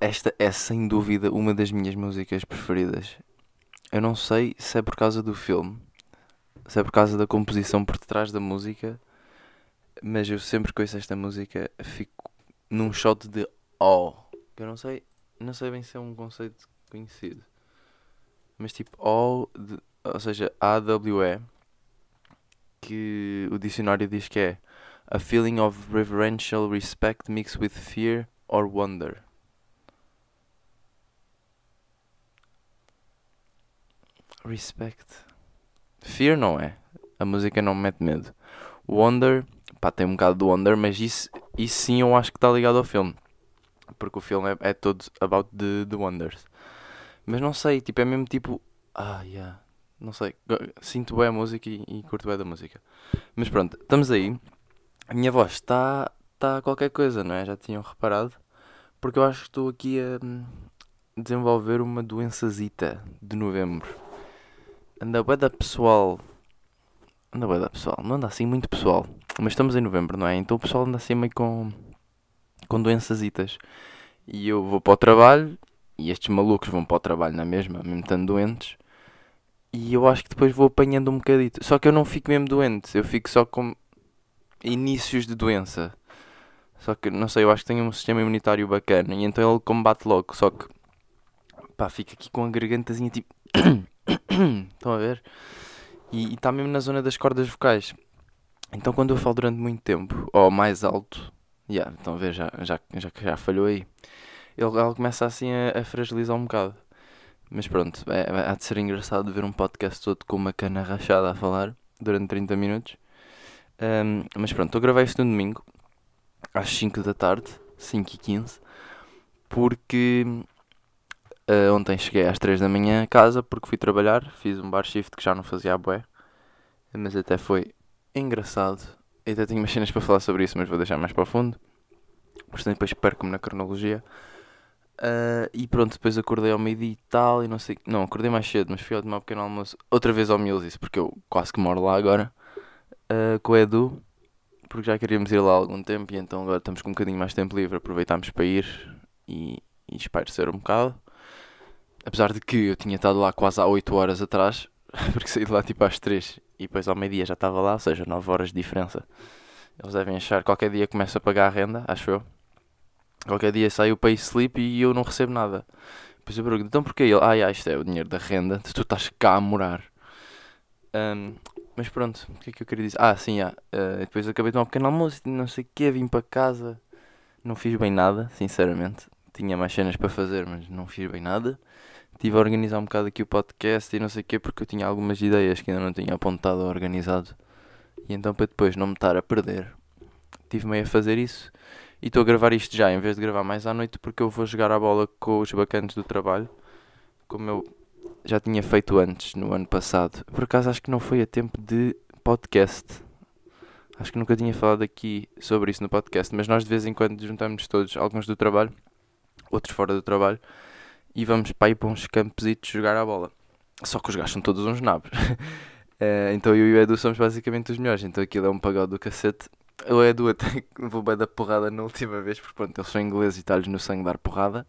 esta é sem dúvida uma das minhas músicas preferidas. Eu não sei se é por causa do filme, se é por causa da composição por detrás da música, mas eu sempre que ouço esta música fico num shot de oh. Eu não sei, não sei bem se é um conceito conhecido. Mas tipo de, ou seja, AWE, que o dicionário diz que é a feeling of reverential respect mixed with fear or wonder. Respect. Fear não é. A música não me mete medo. Wonder, pá, tem um bocado de Wonder, mas isso, isso sim eu acho que está ligado ao filme. Porque o filme é, é todo about the, the Wonders. Mas não sei, tipo, é mesmo tipo. Ah, yeah. Não sei. Sinto bem a música e, e curto bem da música. Mas pronto, estamos aí. A minha voz está tá qualquer coisa, não é? Já tinham reparado. Porque eu acho que estou aqui a hum, desenvolver uma doençazita de novembro. Anda bué da pessoal. Anda bué da pessoal. Não anda assim muito pessoal. Mas estamos em novembro, não é? Então o pessoal anda assim meio com. com doençazitas. E eu vou para o trabalho. E estes malucos vão para o trabalho na mesma, mesmo estando doentes. E eu acho que depois vou apanhando um bocadito. Só que eu não fico mesmo doente. Eu fico só com inícios de doença. Só que, não sei, eu acho que tenho um sistema imunitário bacana. E então ele combate logo. Só que, pá, fica aqui com a gargantazinha tipo. Estão a ver? E está mesmo na zona das cordas vocais. Então quando eu falo durante muito tempo, ou mais alto, yeah, estão a ver, já, já, já, já falhou aí. Ele, ele começa assim a, a fragilizar um bocado. Mas pronto, é, há de ser engraçado ver um podcast todo com uma cana rachada a falar durante 30 minutos. Um, mas pronto, eu gravei isto no domingo, às 5 da tarde, 5 e 15, porque uh, ontem cheguei às 3 da manhã a casa porque fui trabalhar, fiz um bar shift que já não fazia a bué, mas até foi engraçado. Eu até tenho umas cenas para falar sobre isso, mas vou deixar mais para o fundo, portanto depois perco-me na cronologia. Uh, e pronto, depois acordei ao meio-dia e tal, e não sei. Não, acordei mais cedo, mas fui ao tomar um pequeno almoço. Outra vez ao Mills, porque eu quase que moro lá agora. Uh, com o Edu, porque já queríamos ir lá há algum tempo, e então agora estamos com um bocadinho mais tempo livre. Aproveitámos para ir e, e espairecer um bocado. Apesar de que eu tinha estado lá quase há 8 horas atrás, porque saí de lá tipo às 3 e depois ao meio-dia já estava lá, ou seja, 9 horas de diferença. Eles devem achar qualquer dia começa a pagar a renda, acho eu. Qualquer dia sai o pay e eu não recebo nada. Depois eu pergunto, então porquê ele? Ah, yeah, isto é o dinheiro da renda, tu estás cá a morar. Um, mas pronto, o que é que eu queria dizer? Ah, sim, yeah. uh, depois acabei de tomar um pequeno almoço, não sei o quê, vim para casa. Não fiz bem nada, sinceramente. Tinha mais cenas para fazer, mas não fiz bem nada. Estive a organizar um bocado aqui o podcast e não sei o quê, porque eu tinha algumas ideias que ainda não tinha apontado ou organizado. E então para depois não me estar a perder, tive meio a fazer isso. E estou a gravar isto já, em vez de gravar mais à noite, porque eu vou jogar a bola com os bacanas do trabalho, como eu já tinha feito antes, no ano passado. Por acaso acho que não foi a tempo de podcast. Acho que nunca tinha falado aqui sobre isso no podcast, mas nós de vez em quando juntamos todos, alguns do trabalho, outros fora do trabalho, e vamos para ir para uns campos jogar a bola. Só que os gajos são todos uns nabos. uh, então eu e o Edu somos basicamente os melhores. Então aquilo é um pagode do cacete. O Edu até levou bem da porrada na última vez, porque pronto, eles são ingleses e está-lhes no sangue dar porrada.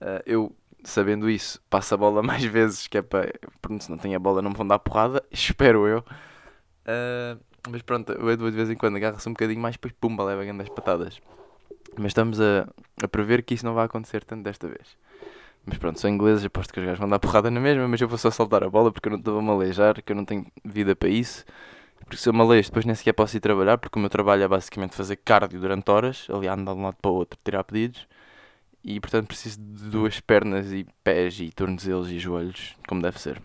Uh, eu, sabendo isso, passo a bola mais vezes, que é para. Pronto, se não tem a bola não me vão dar porrada, espero eu. Uh, mas pronto, o Edu de vez em quando agarra-se um bocadinho mais, depois pumba, leva grandes patadas. Mas estamos a, a prever que isso não vai acontecer tanto desta vez. Mas pronto, são ingleses, aposto que os gajos vão dar porrada na mesma, mas eu vou só saltar a bola porque eu não estou a me aleijar, que eu não tenho vida para isso. Porque se eu me aleijo, depois nem sequer posso ir trabalhar, porque o meu trabalho é basicamente fazer cardio durante horas, ali andar de um lado para o outro, tirar pedidos. E portanto preciso de duas pernas e pés e tornozelos e joelhos, como deve ser.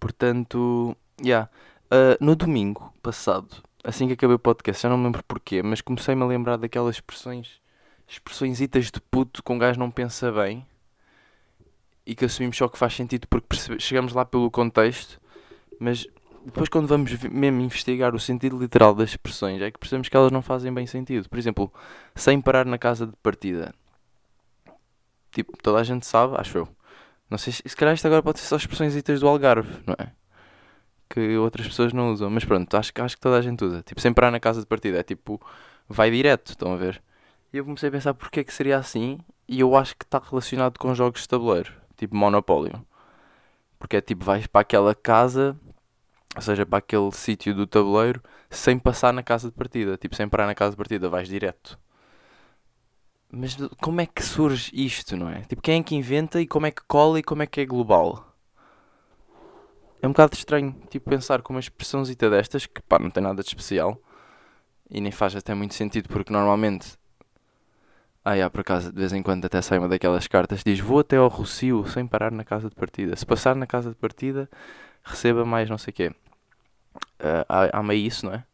Portanto, já. Yeah. Uh, no domingo passado, assim que acabei o podcast, já não me lembro porquê, mas comecei-me a lembrar daquelas expressões, expressõezitas de puto com um gajo não pensa bem e que assumimos só que faz sentido porque percebe, chegamos lá pelo contexto, mas depois quando vamos mesmo investigar o sentido literal das expressões é que percebemos que elas não fazem bem sentido. Por exemplo, sem parar na casa de partida. Tipo, toda a gente sabe, acho eu. Não sei se, se calhar isto agora pode ser só expressões do Algarve, não é? Que outras pessoas não usam. Mas pronto, acho, acho que toda a gente usa. Tipo, sem parar na casa de partida. É tipo, vai direto, estão a ver? E eu comecei a pensar porque é que seria assim. E eu acho que está relacionado com jogos de tabuleiro, tipo Monopólio. Porque é tipo, vais para aquela casa, ou seja, para aquele sítio do tabuleiro, sem passar na casa de partida. Tipo, sem parar na casa de partida, vais direto. Mas como é que surge isto, não é? Tipo, quem é que inventa e como é que cola e como é que é global? É um bocado estranho, tipo, pensar com uma expressãozita destas, que pá, não tem nada de especial. E nem faz até muito sentido, porque normalmente ah, yeah, por acaso, de vez em quando até sai uma daquelas cartas diz vou até ao Rocio sem parar na casa de partida. Se passar na casa de partida, receba mais não sei o quê. Uh, há, há meio isso, não é?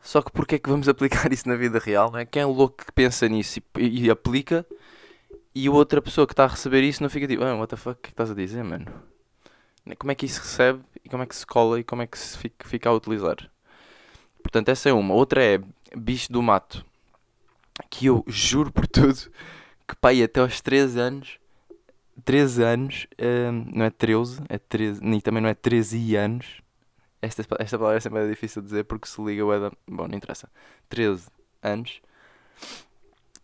Só que porquê é que vamos aplicar isso na vida real, não é? Quem é louco que pensa nisso e, e aplica e outra pessoa que está a receber isso não fica tipo, ah, what the fuck, o que é que estás a dizer, mano? Como é que isso recebe e como é que se cola e como é que se fica, a utilizar? Portanto, essa é uma. Outra é bicho do mato que eu juro por tudo que pai até aos 13 anos 13 anos hum, não é 13 é 13 nem também não é 13 anos esta, esta palavra é sempre difícil de dizer porque se liga o Eda bom não interessa 13 anos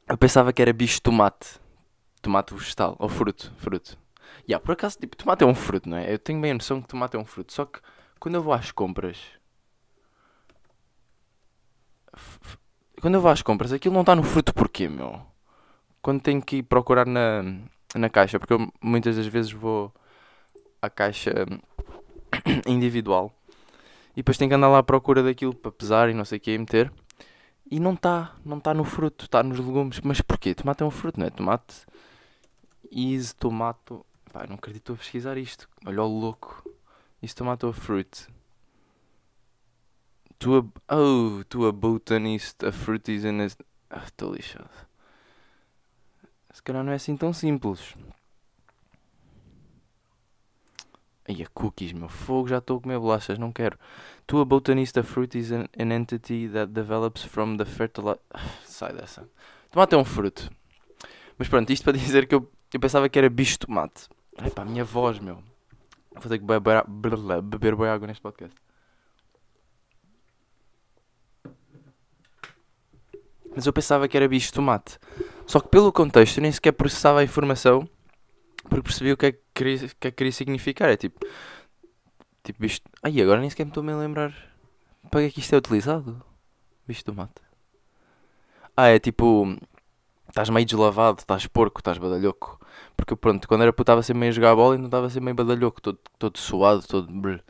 eu pensava que era bicho tomate tomate vegetal ou fruto fruto yeah, por acaso tipo tomate é um fruto não é eu tenho bem a noção que tomate é um fruto só que quando eu vou às compras quando eu vou às compras, aquilo não está no fruto porquê, meu? Quando tenho que ir procurar na, na caixa, porque eu muitas das vezes vou à caixa individual e depois tenho que andar lá à procura daquilo para pesar e não sei o que e meter. E não está, não está no fruto, está nos legumes. Mas porquê? Tomate é um fruto, não é? Tomate. Is tomato. Pá, não acredito a pesquisar isto. Olha o louco. Is tomato fruit a oh to a botanist a fruit and a ah, estou lixado se calhar não é assim tão simples Ai, a cookies, meu fogo, já estou a comer bolachas, não quero. To a botanist, a fruit is an, an entity that develops from the fertilizer. sai dessa. Tomate é um fruto. Mas pronto, isto para dizer que eu, eu pensava que era bicho tomate. Ai pá, a minha voz, meu. Vou ter que beber, beber, boa água neste podcast. Mas eu pensava que era bicho tomate. Só que pelo contexto eu nem sequer processava a informação porque percebi o que é que queria, que é que queria significar. É tipo. Tipo bicho. Ai, agora nem sequer me estou a lembrar para que é que isto é utilizado. Bicho tomate. Ah, é tipo. Estás meio deslavado, estás porco, estás badalhoco. Porque pronto, quando era puto estava sempre meio a jogar a bola e não estava sempre meio badalhoco, todo, todo suado, todo. Brr.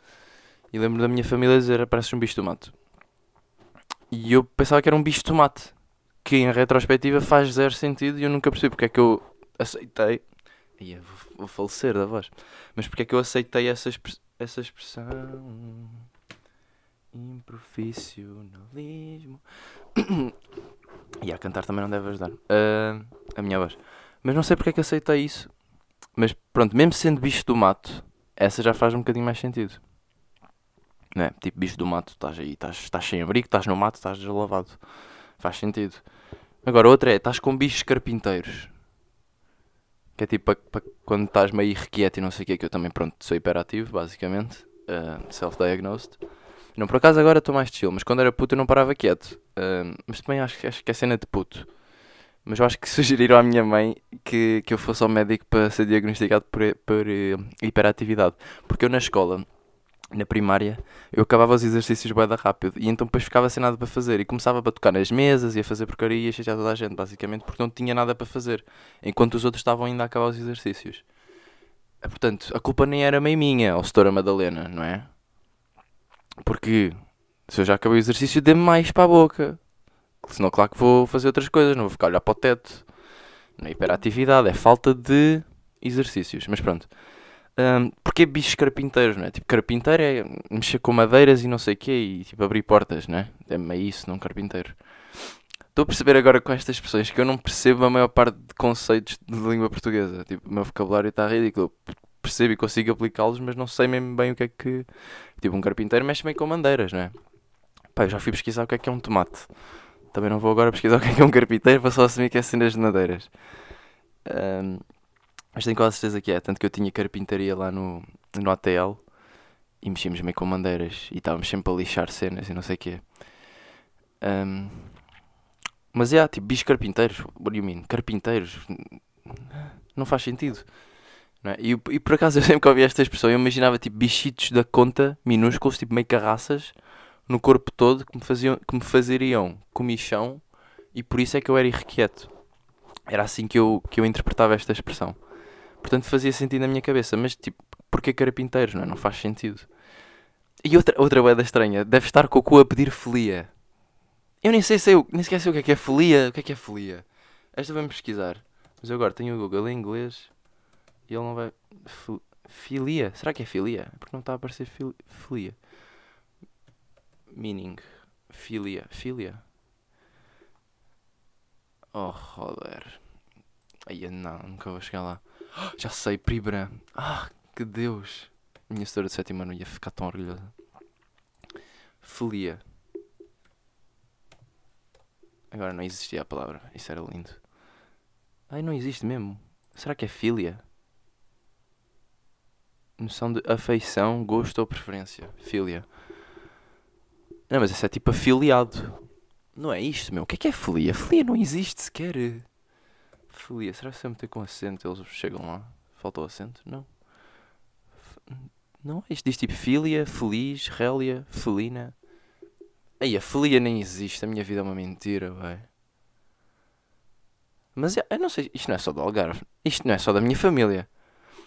E lembro da minha família dizer: parece um bicho tomate. E eu pensava que era um bicho tomate que em retrospectiva faz zero sentido e eu nunca percebi porque é que eu aceitei. Ia, vou, vou falecer da voz. Mas porque é que eu aceitei essa, essa expressão? Improfissionalismo. e a cantar também não deve ajudar. Uh, a minha voz. Mas não sei porque é que aceitei isso. Mas pronto, mesmo sendo bicho do mato, essa já faz um bocadinho mais sentido. Não é? Tipo, bicho do mato, estás aí, estás, sem abrigo, estás no mato, estás deslavado. Faz sentido. Agora, outra é, estás com bichos carpinteiros. Que é tipo para quando estás meio irrequieto e não sei o que, que eu também, pronto, sou hiperativo, basicamente. Uh, Self-diagnosed. Não, por acaso agora estou mais chill, mas quando era puto eu não parava quieto. Uh, mas também acho, acho que é cena de puto. Mas eu acho que sugeriram à minha mãe que, que eu fosse ao médico para ser diagnosticado por, por uh, hiperatividade. Porque eu na escola na primária, eu acabava os exercícios bem rápido e então depois ficava sem nada para fazer e começava a tocar nas mesas e a fazer porcaria e chatear toda a gente, basicamente, porque não tinha nada para fazer, enquanto os outros estavam ainda a acabar os exercícios. Eh, portanto, a culpa nem era meio minha, ó Setora Madalena, não é? Porque se eu já acabei o exercício, dê-me mais para a boca. Senão, claro que vou fazer outras coisas, não vou ficar a olhar para o teto. Não é hiperatividade, é falta de exercícios. Mas pronto. Um, porque bichos carpinteiros, não é? Tipo, carpinteiro é mexer com madeiras e não sei o quê e tipo abrir portas, não é? É meio isso, não carpinteiro. Estou a perceber agora com estas expressões que eu não percebo a maior parte de conceitos de língua portuguesa. Tipo, o meu vocabulário está ridículo. Eu percebo e consigo aplicá-los, mas não sei mesmo bem o que é que. Tipo, um carpinteiro mexe bem com madeiras, não é? Pá, eu já fui pesquisar o que é que é um tomate. Também não vou agora pesquisar o que é que é um carpinteiro, vou só assumir que é cenas de madeiras. Um, mas tenho quase certeza que é. Tanto que eu tinha carpintaria lá no, no ATL e mexíamos meio com bandeiras e estávamos sempre a lixar cenas e não sei o quê. Um, mas é, tipo, bichos carpinteiros. What do you mean? Carpinteiros. Não faz sentido. Não é? e, e por acaso eu sempre que ouvi esta expressão, eu imaginava tipo bichitos da conta, minúsculos, tipo meio carraças, no corpo todo, que me, faziam, que me fazeriam comichão e por isso é que eu era irrequieto. Era assim que eu, que eu interpretava esta expressão. Portanto fazia sentido na minha cabeça, mas tipo, porquê carapinteiros, não é? Não faz sentido. E outra, outra boeda estranha, deve estar com o cu a pedir folia. Eu nem sei se eu, nem sequer sei o que é que é folia. O que é que é folia? Esta vai-me pesquisar. Mas eu agora tenho o Google em inglês e ele não vai. Filia? Será que é filia? Porque não está a aparecer fil... filia. Meaning. Filia. Filia. Oh, roder. Ai, não, nunca vou chegar lá. Já sei, Pribra. Ah, que Deus. Minha história de sétimo ano ia ficar tão orgulhosa. Filia. Agora não existia a palavra. Isso era lindo. Ai, não existe mesmo. Será que é filia? Noção de afeição, gosto ou preferência. Filia. Não, mas isso é tipo afiliado. Não é isto, meu. O que é que é filia? Filia não existe sequer. Filia. Será que se eu meter com acento eles chegam lá? Falta o acento? Não. Não, isto diz tipo filia, feliz, rélia, felina. Aí, a filia nem existe. A minha vida é uma mentira, vai. Mas eu, eu não sei, isto não é só do Algarve. Isto não é só da minha família.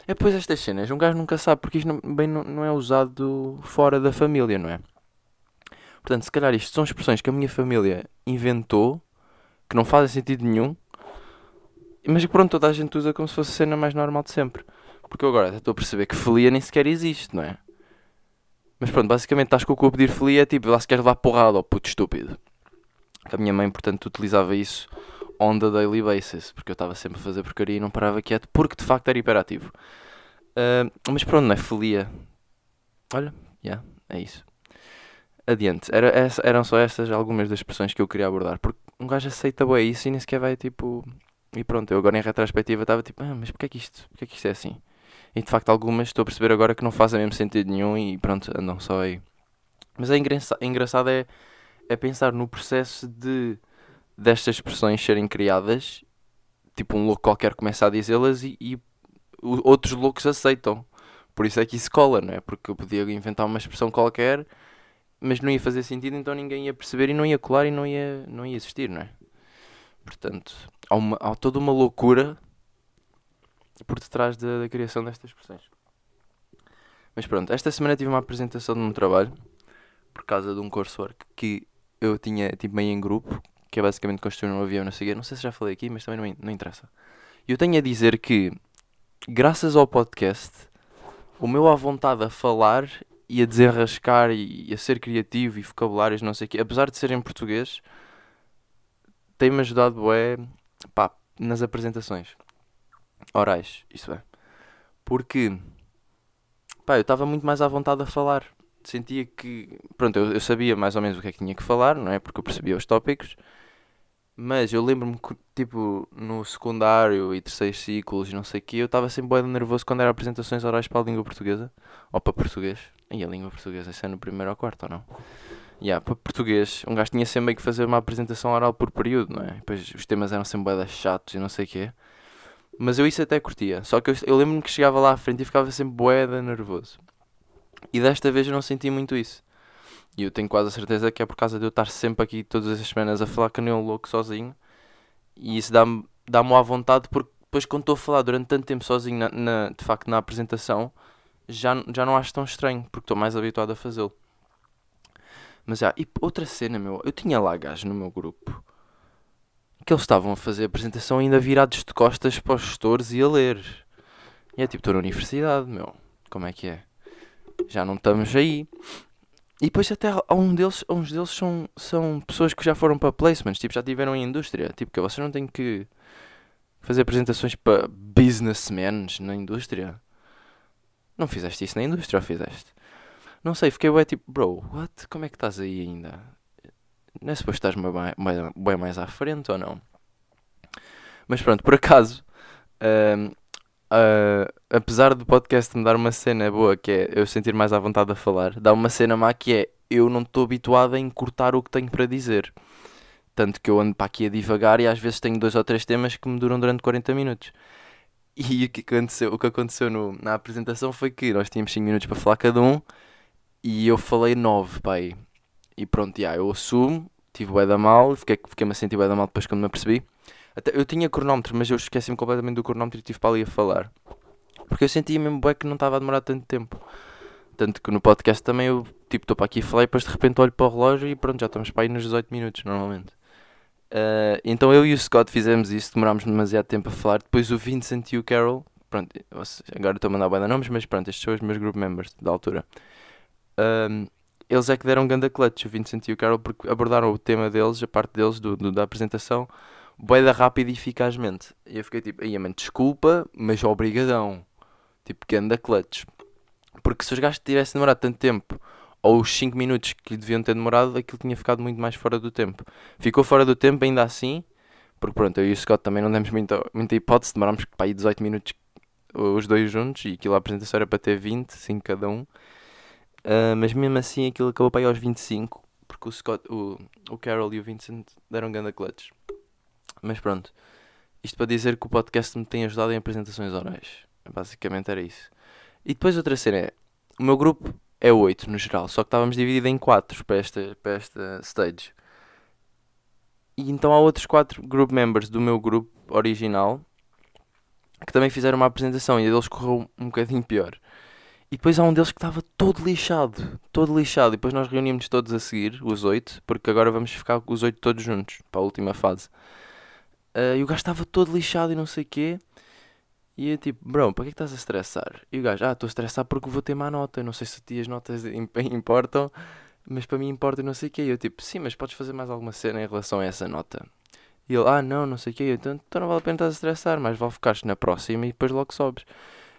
É depois estas cenas, um gajo nunca sabe porque isto não, bem não, não é usado fora da família, não é? Portanto, se calhar isto são expressões que a minha família inventou, que não fazem sentido nenhum, mas que pronto, toda a gente usa como se fosse a cena mais normal de sempre. Porque eu agora estou a perceber que filia nem sequer existe, não é? Mas pronto, basicamente estás com o cu a pedir filia, tipo, lá se queres levar porrada, ó puto estúpido. A minha mãe, portanto, utilizava isso on the daily basis, porque eu estava sempre a fazer porcaria e não parava quieto, porque de facto era hiperativo. Uh, mas pronto, não é folia. Olha, já, yeah, é isso. Adiante, Era, essa, eram só estas algumas das expressões que eu queria abordar, porque um gajo aceita bem isso e nem sequer vai tipo. E pronto, eu agora em retrospectiva estava tipo, ah, mas porquê é que isto, porquê é que isto é assim? E de facto algumas estou a perceber agora que não fazem mesmo sentido nenhum e pronto, andam só aí. Mas é engraçado, engraçado é, é pensar no processo de destas expressões serem criadas, tipo um louco qualquer começa a dizê-las e, e outros loucos aceitam. Por isso é que isso cola, não é? Porque eu podia inventar uma expressão qualquer, mas não ia fazer sentido, então ninguém ia perceber e não ia colar e não ia, não ia existir, não é? Portanto, há, uma, há toda uma loucura por detrás da, da criação destas expressões. Mas pronto, esta semana tive uma apresentação de um trabalho por causa de um coursework que eu tinha tipo meio em grupo que é basicamente construir um avião, não sei Não sei se já falei aqui, mas também não, não interessa. Eu tenho a dizer que, graças ao podcast, o meu à vontade a falar e a desenrascar e a ser criativo e vocabulários, não sei o quê, apesar de ser em português, tem-me ajudado é, pá, nas apresentações orais, isso é. Porque, pá, eu estava muito mais à vontade a falar. Sentia que, pronto, eu, eu sabia mais ou menos o que é que tinha que falar, não é? Porque eu percebia os tópicos mas eu lembro-me que, tipo, no secundário e terceiros ciclos e não sei o que, eu estava sempre bem nervoso quando eram apresentações orais para a língua portuguesa. Ou para português. E a língua portuguesa, isso é no primeiro ou quarto, ou não? Yeah, para português, um gajo tinha sempre que fazer uma apresentação oral por período, não é? Depois os temas eram sempre bem chatos e não sei o quê. Mas eu isso até curtia. Só que eu, eu lembro-me que chegava lá à frente e ficava sempre boeda nervoso. E desta vez eu não senti muito isso. E eu tenho quase a certeza que é por causa de eu estar sempre aqui todas as semanas a falar que nem um louco sozinho. E isso dá-me dá à vontade porque depois quando estou a falar durante tanto tempo sozinho, na, na, de facto na apresentação, já, já não acho tão estranho, porque estou mais habituado a fazê-lo. Mas já, e outra cena, meu, eu tinha lá gajos no meu grupo que eles estavam a fazer a apresentação ainda virados de costas para os gestores e a ler. E é tipo, estou na universidade, meu, como é que é? Já não estamos aí. E depois até há um deles, uns deles são, são pessoas que já foram para placements, tipo, já tiveram em indústria. Tipo, que vocês não têm que fazer apresentações para businessmen na indústria. Não fizeste isso na indústria ou fizeste? Não sei, fiquei bem tipo, bro, what? Como é que estás aí ainda? Não é suposto estás bem bem mais à frente ou não? Mas pronto, por acaso, um, Uh, apesar do podcast me dar uma cena boa, que é eu sentir mais à vontade a falar, dá uma cena má que é eu não estou habituado a encurtar o que tenho para dizer. Tanto que eu ando para aqui a divagar e às vezes tenho dois ou três temas que me duram durante 40 minutos. E o que aconteceu, o que aconteceu no, na apresentação foi que nós tínhamos 5 minutos para falar cada um e eu falei 9, pai. E pronto, já, eu assumo, tive bué da mal, fiquei, fiquei-me a sentir bué da mal depois quando me apercebi. Até, eu tinha cronómetro, mas eu esqueci-me completamente do cronómetro e estive para ali a falar. Porque eu sentia mesmo bué que não estava a demorar tanto tempo. Tanto que no podcast também eu, tipo, estou para aqui a falar e depois de repente olho para o relógio e pronto, já estamos para aí nos 18 minutos, normalmente. Uh, então eu e o Scott fizemos isso, demorámos demasiado tempo a falar. Depois o Vincent e o Carol, pronto, agora estou a mandar bem nomes, mas pronto, estes são os meus group members da altura. Um, eles é que deram ganda clutch, o Vincent e o Carol, porque abordaram o tema deles, a parte deles, do, do da apresentação, da rápido e eficazmente. E eu fiquei tipo, aí, mano, desculpa, mas obrigadão. Tipo, ganda clutch. Porque se os gajos tivessem demorado tanto tempo ou os 5 minutos que deviam ter demorado, aquilo tinha ficado muito mais fora do tempo. Ficou fora do tempo ainda assim, porque pronto, eu e o Scott também não demos muita, muita hipótese, demorámos para aí 18 minutos os dois juntos e aquilo a apresentação era para ter 20, 5 cada um. Uh, mas mesmo assim aquilo acabou para aí aos 25, porque o Scott, o, o Carol e o Vincent deram ganda clutch. Mas pronto, isto para dizer que o podcast me tem ajudado em apresentações orais. Basicamente era isso. E depois outra cena é, o meu grupo é 8 no geral, só que estávamos divididos em 4 para esta, para esta stage. E então há outros 4 group members do meu grupo original que também fizeram uma apresentação e a deles correu um bocadinho pior. E depois há um deles que estava todo lixado, todo lixado. E depois nós reunimos todos a seguir, os 8, porque agora vamos ficar os 8 todos juntos para a última fase. Uh, e o gajo estava todo lixado e não sei o quê. E eu tipo, bro, para que, é que estás a estressar? E o gajo, ah, estou a estressar porque vou ter má nota. Eu não sei se as notas importam, mas para mim importa e não sei o quê. E eu tipo, sim, mas podes fazer mais alguma cena em relação a essa nota? E ele, ah, não, não sei o quê. Eu, então, então não vale a pena estar a estressar, mas vale ficar na próxima e depois logo sobes.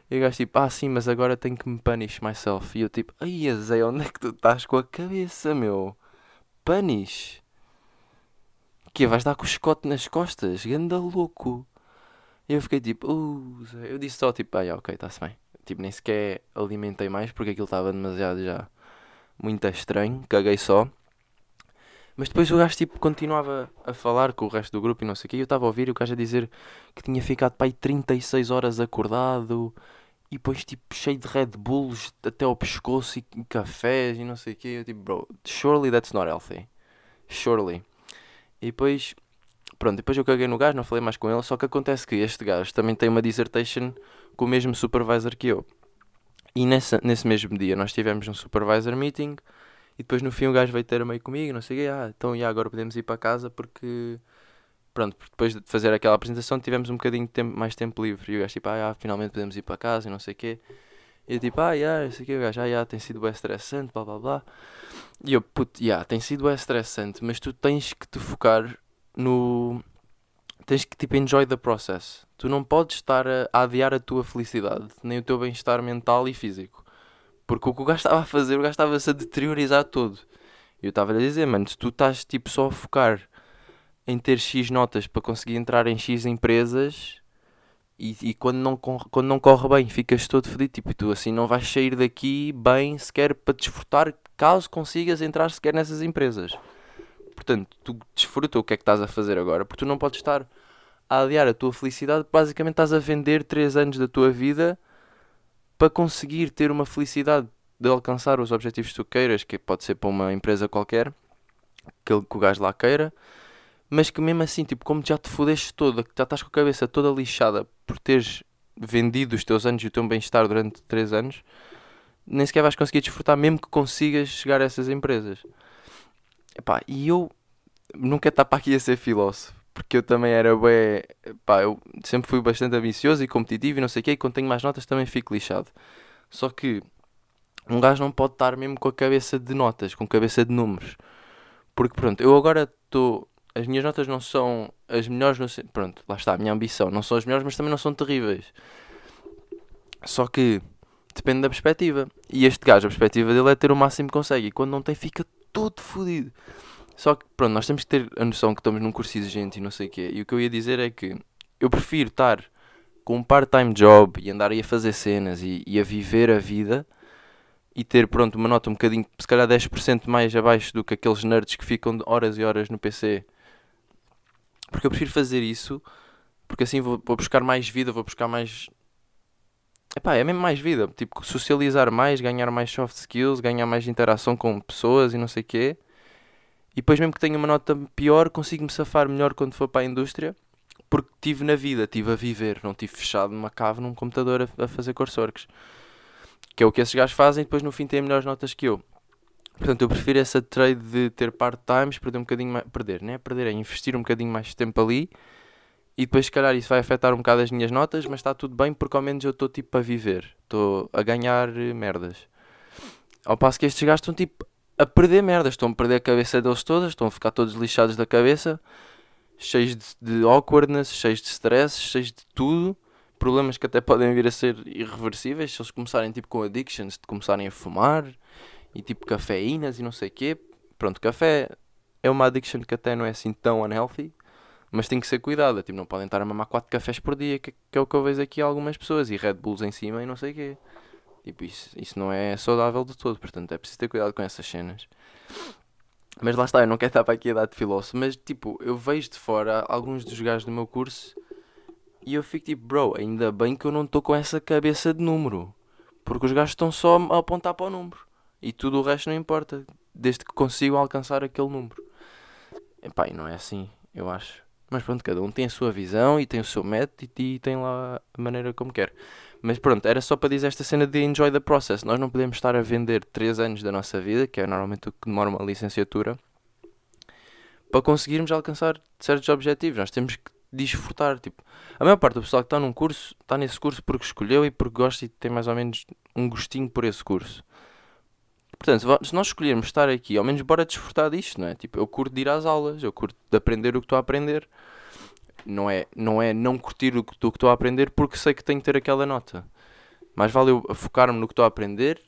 E o gajo tipo, ah, sim, mas agora tenho que me punish myself. E eu tipo, ai, Zé, onde é que tu estás com a cabeça, meu? Punish? Que vais dar com o escote nas costas? Ganda louco. E eu fiquei tipo, uh, eu disse só tipo, ah, ok, está-se bem. Tipo, nem sequer alimentei mais porque aquilo estava demasiado já muito estranho, caguei só. Mas depois o gajo tipo continuava a falar com o resto do grupo e não sei o quê. E eu estava a ouvir o gajo a dizer que tinha ficado para aí 36 horas acordado e depois tipo cheio de Red Bulls até ao pescoço e, cafés e não sei o quê. Eu tipo, bro, surely that's not healthy. Surely. E depois Pronto, depois eu caguei no gajo, não falei mais com ele, só que acontece que este gajo também tem uma dissertation com o mesmo supervisor que eu. E nessa, nesse mesmo dia nós tivemos um supervisor meeting e depois no fim o gajo veio ter meio comigo, não sei o quê, ah, então já agora podemos ir para casa porque pronto, depois de fazer aquela apresentação tivemos um bocadinho de tempo, mais tempo livre e o gajo tipo, ah, finalmente podemos ir para casa e não sei o quê. E eu tipo, ah, já, não sei o quê, o gajo, ah, já, tem sido bem estressante, blá blá blá. E eu, puto, já, tem sido bem estressante, mas tu tens que te focar no. Tens que tipo enjoy the process. Tu não podes estar a, adiar a tua felicidade, nem o teu bem-estar mental e físico. Porque o que o gajo estava a fazer, o gajo estava-se a deteriorizar todo. E eu estava a dizer, mano, se tu estás tipo só a focar em ter X notas para conseguir entrar em X empresas e, e, quando, não, quando não corre bem ficas todo fedido, tipo, tu assim não vais sair daqui bem sequer para desfrutar caso consigas entrar sequer nessas empresas. Portanto, tu desfruta o que é que estás a fazer agora, porque tu não podes estar a aliar a tua felicidade, basicamente estás a vender 3 anos da tua vida para conseguir ter uma felicidade de alcançar os objetivos que tu queiras, que pode ser para uma empresa qualquer, que, que o gajo lá queira, mas que mesmo assim, tipo, como já te fodeste toda, que já estás com a cabeça toda lixada por teres vendido os teus anos e o teu bem-estar durante 3 anos, nem sequer vais conseguir desfrutar, mesmo que consigas chegar a essas empresas. Epá, e eu nunca estava aqui a ser filósofo, porque eu também era bem. Pá, eu sempre fui bastante ambicioso e competitivo e não sei o quê, e quando tenho mais notas também fico lixado. Só que um gajo não pode estar mesmo com a cabeça de notas, com a cabeça de números. Porque pronto, eu agora estou. As minhas notas não são as melhores, no... pronto, lá está, a minha ambição. Não são as melhores, mas também não são terríveis. Só que depende da perspectiva. E este gajo, a perspectiva dele é ter o máximo que consegue. E quando não tem, fica todo fodido. Só que, pronto, nós temos que ter a noção que estamos num curso exigente e não sei o quê. E o que eu ia dizer é que eu prefiro estar com um part-time job e andar aí a fazer cenas e, e, a viver a vida e ter, pronto, uma nota um bocadinho, se calhar 10% mais abaixo do que aqueles nerds que ficam horas e horas no PC. Porque eu prefiro fazer isso porque assim vou, vou buscar mais vida, vou buscar mais epá, é mesmo mais vida. Tipo, socializar mais, ganhar mais soft skills, ganhar mais interação com pessoas e não sei o quê. E depois, mesmo que tenha uma nota pior, consigo-me safar melhor quando for para a indústria. Porque tive na vida, tive a viver, não tive fechado numa cave num computador a, a fazer courseworks. Que é o que esses gajos fazem e depois no fim têm melhores notas que eu. Portanto, eu prefiro essa trade de ter part-times, perder um bocadinho mais. Perder, não é perder, é investir um bocadinho mais de tempo ali. E depois, se calhar, isso vai afetar um bocado as minhas notas, mas está tudo bem porque ao menos eu estou tipo a viver. Estou a ganhar eh, merdas. Ao passo que estes gajos estão tipo a perder merdas. Estão a perder a cabeça deles todas, estão a ficar todos lixados da cabeça, cheios de, de awkwardness, cheios de stress, cheios de tudo. Problemas que até podem vir a ser irreversíveis se eles começarem tipo com addictions, de começarem a fumar e tipo cafeínas e não sei o quê. Pronto, café é uma addiction que até não é assim tão unhealthy, mas tem que ser cuidado. Tipo, não podem estar a mamar 4 cafés por dia, que, que, é o que eu vejo aqui algumas pessoas, e Red Bulls em cima e não sei o quê. Tipo, isso, isso não é saudável de todo, portanto é preciso ter cuidado com essas cenas. Mas lá está, eu não quero estar para aqui a dar de filósofo, mas tipo, eu vejo de fora alguns dos gajos do meu curso e eu fico tipo, bro, ainda bem que eu não estou com essa cabeça de número. Porque os gajos estão só a apontar para o número. E tudo o resto não importa. Desde que consigam alcançar aquele número. Epá, e não é assim, eu acho. Mas pronto, cada um tem a sua visão e tem o seu método e, tem lá a maneira como quer. Mas pronto, era só para dizer esta cena de enjoy the process. Nós não podemos estar a vender 3 anos da nossa vida, que é normalmente o que demora uma licenciatura, para conseguirmos alcançar certos objetivos. Nós temos que desfrutar. Tipo, a maior parte do pessoal que está num curso, está nesse curso porque escolheu e porque gosta e tem mais ou menos um gostinho por esse curso. Portanto, se nós escolhermos estar aqui, ao menos bora desfrutar disto, não é? Tipo, eu curto de ir às aulas, eu curto de aprender o que estou a aprender. Não é não, é não curtir o que estou a aprender porque sei que tenho que ter aquela nota. Mas vale eu focar-me no que estou a aprender.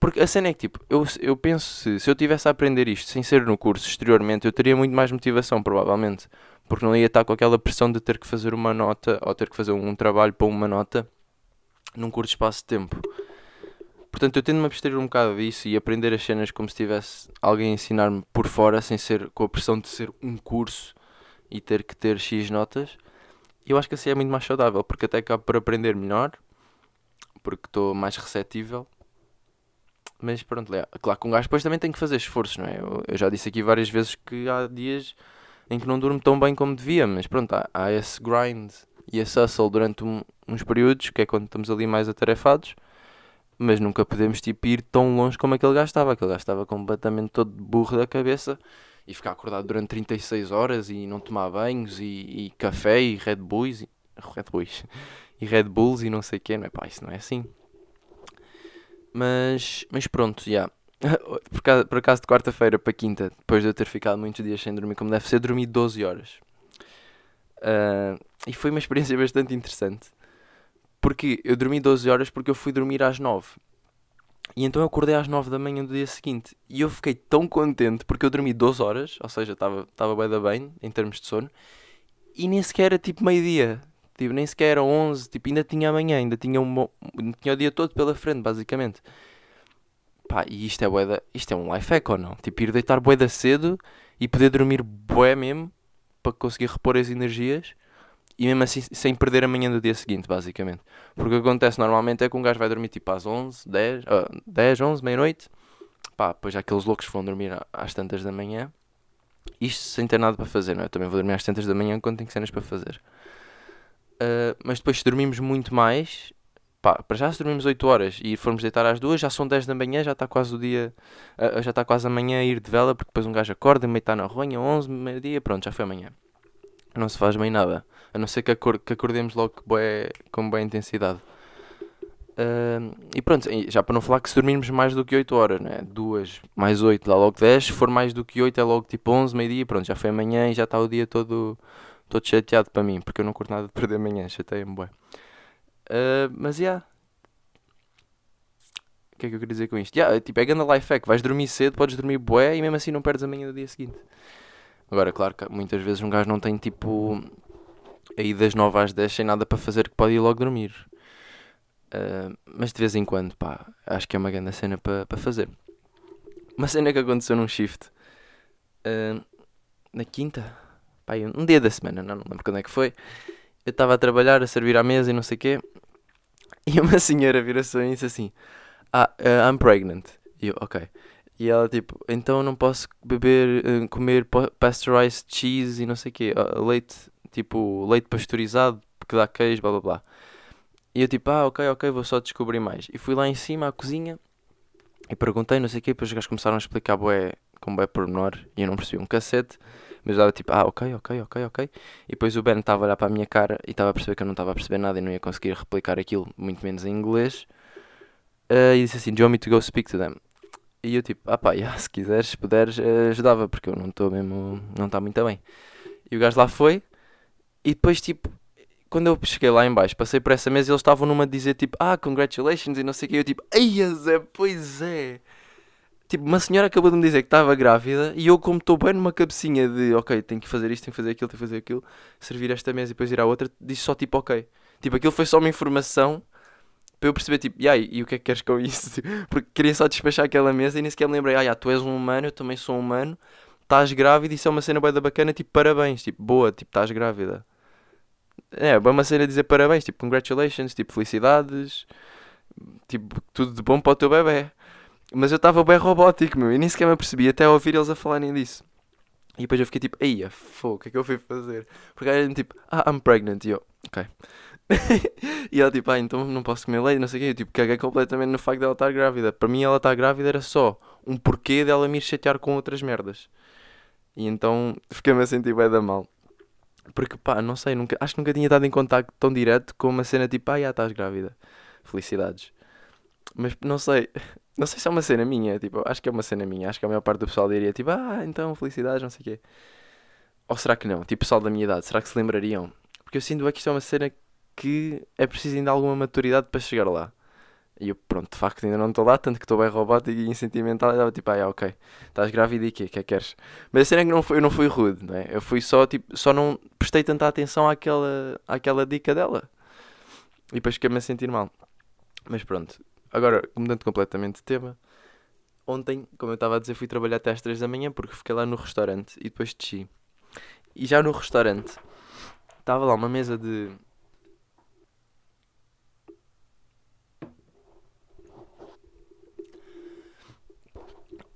Porque a cena é que, tipo, eu, eu penso se, se eu tivesse a aprender isto sem ser no curso exteriormente, eu teria muito mais motivação, provavelmente. Porque não ia estar com aquela pressão de ter que fazer uma nota ou ter que fazer um trabalho para uma nota num curto espaço de tempo. Portanto, eu tendo-me abster um bocado disso e aprender as cenas como se tivesse alguém a ensinar-me por fora, sem ser com a pressão de ser um curso e ter que ter X notas. Eu acho que assim é muito mais saudável, porque até acabo por aprender melhor, porque estou mais receptível. Mas pronto, é, claro que um gajo depois também tem que fazer esforços, não é? Eu, eu, já disse aqui várias vezes que há dias em que não durmo tão bem como devia, mas pronto, há, há esse grind e esse hustle durante um, uns períodos, que é quando estamos ali mais atarefados mas nunca podemos tipo, ir tão longe como aquele gajo estava. Aquele gajo estava completamente todo burro da cabeça e ficar acordado durante 36 horas e não tomar banhos e, e café e Red Bulls e, Red Bulls e Red Bulls e não sei o que, não é pá, isso não é assim. Mas, mas pronto, já. Yeah. Por, acaso, por acaso de quarta-feira para quinta, depois de eu ter ficado muitos dias sem dormir como deve ser, dormi 12 horas. Uh, e foi uma experiência bastante interessante. Porque eu dormi 12 horas porque eu fui dormir às 9. E então eu acordei às 9 da manhã do dia seguinte. E eu fiquei tão contente porque eu dormi 12 horas, ou seja, estava bem da bem em termos de sono. E nem sequer era tipo meio-dia. Tipo, nem sequer era 11, tipo, ainda tinha amanhã, ainda tinha, um, tinha o dia todo pela frente, basicamente. Pá, e isto é bué isto é um life hack ou não? Tipo, ir deitar bué cedo e poder dormir bué mesmo para conseguir repor as energias e mesmo assim sem perder a manhã do dia seguinte, basicamente. Porque o que acontece normalmente é que um gajo vai dormir tipo às 11, 10, uh, 10 11, meia-noite, pá, depois aqueles loucos vão dormir às tantas da manhã, isto sem ter nada para fazer, não é? Eu também vou dormir às tantas da manhã quando tenho cenas para fazer. Uh, mas depois se dormimos muito mais, pá, para já se dormimos 8 horas e formos deitar às 2, já são 10 da manhã, já está quase o dia, uh, já está quase amanhã a ir de vela, porque depois um gajo acorda, meio está na ronha, 11, meio-dia, pronto, já foi amanhã. Não se faz bem nada. A não ser que, que acordemos logo bué, com boa intensidade. Uh, e pronto, já para não falar que se dormirmos mais do que 8 horas, né? 2 mais 8 dá logo 10. Se for mais do que 8 é logo tipo 11, meio-dia. Pronto, já foi amanhã e já está o dia todo, todo chateado para mim. Porque eu não curto nada de perder amanhã, chateia-me bué. Uh, mas já. Yeah. O que é que eu queria dizer com isto? Yeah, tipo, é grande life hack. Vais dormir cedo, podes dormir bué e mesmo assim não perdes amanhã do dia seguinte. Agora, claro que muitas vezes um gajo não tem tipo aí das 9 às 10 sem nada para fazer que pode ir logo dormir. Uh, mas de vez em quando, pá, acho que é uma grande cena para pa fazer. Uma cena que aconteceu num shift uh, na quinta, pá, um dia da semana, não, não lembro quando é que foi. Eu estava a trabalhar, a servir à mesa e não sei o quê. E uma senhora mim e disse assim: Ah, uh, I'm pregnant. E eu, ok. E ela tipo, então não posso beber, comer pasteurized cheese e não sei o quê, leite, tipo, leite pasteurizado, que dá queijo, blá blá blá. E eu tipo, ah, ok, ok, vou só descobrir mais. E fui lá em cima à cozinha e perguntei, não sei o quê, depois os gajos começaram a explicar bué, com bué pormenor e eu não percebi um cassete. Mas eu dava tipo, ah, ok, ok, ok, ok. E depois o Ben estava a olhar para a minha cara e estava a perceber que eu não estava a perceber nada e não ia conseguir replicar aquilo, muito menos em inglês. Uh, e disse assim, do you want me to go speak to them? E eu tipo, ah pá, yeah, se quiseres, se puderes, uh, ajudava, porque eu não estou mesmo, não está muito bem. E o gajo lá foi, e depois tipo, quando eu cheguei lá em baixo, passei por essa mesa e eles estavam numa a dizer tipo, ah, congratulations e não sei o que, eu tipo, ai Zé, pois é. Tipo, uma senhora acabou de me dizer que estava grávida e eu, como estou bem numa cabecinha de ok, tenho que fazer isto, tenho que fazer aquilo, tenho que fazer aquilo, servir esta mesa e depois ir à outra, disse só tipo ok. Tipo, aquilo foi só uma informação para eu perceber, tipo, e aí, e o que é que queres com isso? Porque queria só despachar aquela mesa e nem sequer me lembrei, ah, tu és um humano, eu também sou um humano, estás grávida isso é uma cena boa da bacana, tipo, parabéns, tipo, boa, tipo, estás grávida. É, é uma cena dizer parabéns, tipo, congratulations, tipo, felicidades, tipo, tudo de bom para o teu bebê. Mas eu estava bem robótico, meu, e nem sequer me apercebi até ouvir eles a falarem disso. E depois eu fiquei tipo, eia, fogo, o que é que eu fui fazer? Porque era tipo, ah, I'm pregnant. E eu, ok. e ela tipo, ah, então não posso comer leite, não sei o quê. Eu tipo, caguei completamente no facto dela estar grávida. Para mim ela estar grávida era só um porquê dela me ir chatear com outras merdas. E então fiquei-me a sentir bem da mal. Porque pá, não sei, nunca, acho que nunca tinha estado em contato tão direto com uma cena tipo, ah, já estás grávida. Felicidades. Mas não sei, não sei se é uma cena minha, tipo, acho que é uma cena minha. Acho que a maior parte do pessoal diria tipo, ah, então felicidades, não sei o quê. Ou será que não? Tipo, pessoal da minha idade, será que se lembrariam? Porque eu sinto é que isto é uma cena que é preciso ainda alguma maturidade para chegar lá. E eu, pronto, de facto ainda não estou lá, tanto que estou bem robótico e insentimental. E dava tipo, ah, ok, estás grávida e? O que é que queres? Mas a cena é que não foi, eu não fui rude, não é? Eu fui só, tipo, só não prestei tanta atenção àquela, àquela dica dela. E depois fiquei-me a sentir mal. Mas pronto, agora, mudando completamente de tema. Ontem, como eu estava a dizer, fui trabalhar até às 3 da manhã porque fiquei lá no restaurante e depois desci. E já no restaurante, estava lá uma mesa de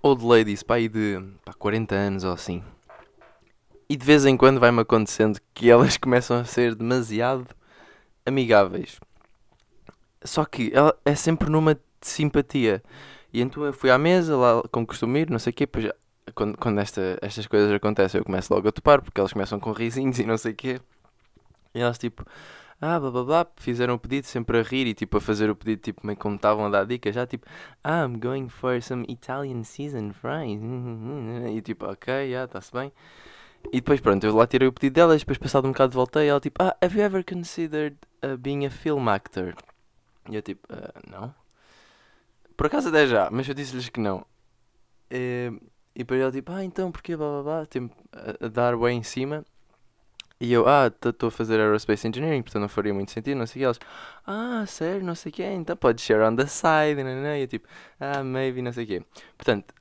old ladies, pá, aí de pá, 40 anos ou assim. E de vez em quando vai-me acontecendo que elas começam a ser demasiado amigáveis. Só que ela é sempre numa simpatia. E então eu fui à mesa, lá com costume ir, não sei o quê, pois quando, quando esta, estas coisas acontecem eu começo logo a topar, porque elas começam com risinhos e não sei o quê. E elas tipo, ah, blá blá blá, fizeram o pedido sempre a rir e tipo a fazer o pedido tipo meio como estavam a dar dicas, já tipo, ah, I'm going for some Italian seasoned fries. E tipo, ok, já, yeah, está-se bem. E depois pronto, eu lá tirei o pedido dela, depois passado um bocado voltei e ela tipo, ah, have you ever considered uh, being a film actor? E eu tipo, uh, não. Por acaso até já, mas eu disse-lhes que não. E, e depois ela tipo, ah, então porquê, blá blá blá, tipo, a, a dar bem em cima. E eu, ah, estou a fazer Aerospace Engineering, portanto não faria muito sentido, não sei o que. Elas, ah, sério, não sei o que, então pode share on the side, não, não, não. E eu tipo, ah, maybe, não sei o que. Portanto,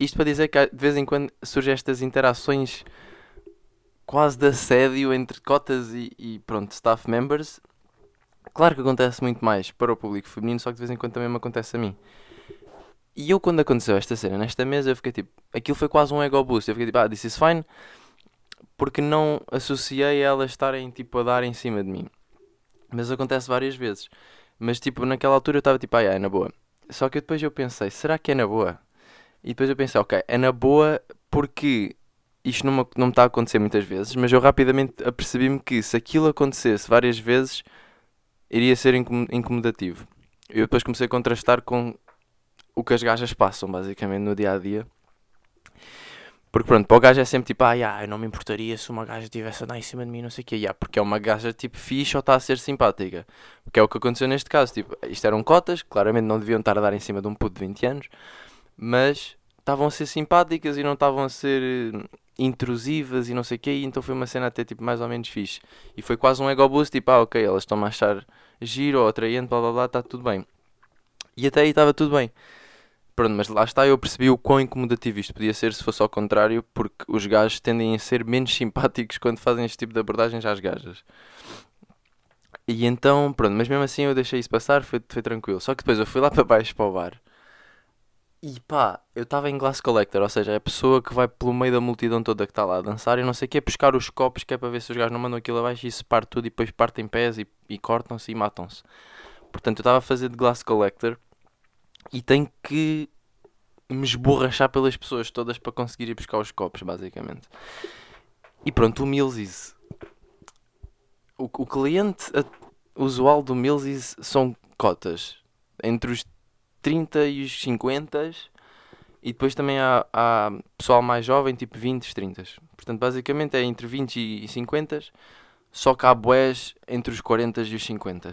isto para dizer que de vez em quando surgem estas interações quase de assédio entre cotas e, e, pronto, staff members. Claro que acontece muito mais para o público feminino, só que de vez em quando também me acontece a mim. E eu, quando aconteceu esta cena nesta mesa, eu fiquei tipo, aquilo foi quase um ego boost. Eu fiquei tipo, ah, this is fine porque não associei elas estarem tipo a dar em cima de mim. Mas acontece várias vezes. Mas tipo, naquela altura eu estava tipo, ah, é na boa. Só que depois eu pensei, será que é na boa? E depois eu pensei, ok, é na boa porque isto não me, não me está a acontecer muitas vezes, mas eu rapidamente apercebi-me que se aquilo acontecesse várias vezes, iria ser incomodativo. Eu depois comecei a contrastar com o que as gajas passam, basicamente, no dia a dia. Porque pronto, para o gajo é sempre tipo, ah, yeah, eu não me importaria se uma gaja estivesse a dar em cima de mim, não sei o quê. Yeah, porque é uma gaja tipo fixe ou está a ser simpática. Porque é o que aconteceu neste caso. Tipo, isto eram cotas, claramente não deviam estar a dar em cima de um puto de 20 anos, mas estavam a ser simpáticas e não estavam a ser eh, intrusivas e não sei o quê. E então foi uma cena até tipo mais ou menos fixe. E foi quase um ego boost, tipo, ah, ok, elas estão a achar giro ou atraente, blá blá blá, está tudo bem. E até aí estava tudo bem. Pronto, mas lá está, eu percebi o quão incomodativo isto podia ser se fosse ao contrário, porque os gajos tendem a ser menos simpáticos quando fazem este tipo de abordagens às gajas. E então, pronto, mas mesmo assim eu deixei isso passar, foi, foi tranquilo. Só que depois eu fui lá para baixo para o bar. E pá, eu estava em Glass Collector, ou seja, é a pessoa que vai pelo meio da multidão toda que está lá a dançar e não sei o que, buscar os copos que é para ver se os gajos não mandam aquilo abaixo e se parte tudo e depois partem pés e, e cortam-se e matam-se. Portanto, eu estava a fazer de Glass Collector e tenho que me esborrachar pelas pessoas todas para conseguir ir buscar os copos, basicamente. E pronto, o Mills o, o cliente usual do Mills são cotas entre os 30 e os 50 e depois também há, há pessoal mais jovem, tipo 20, 30. Portanto, basicamente é entre 20 e 50, só que há boés entre os 40 e os 50.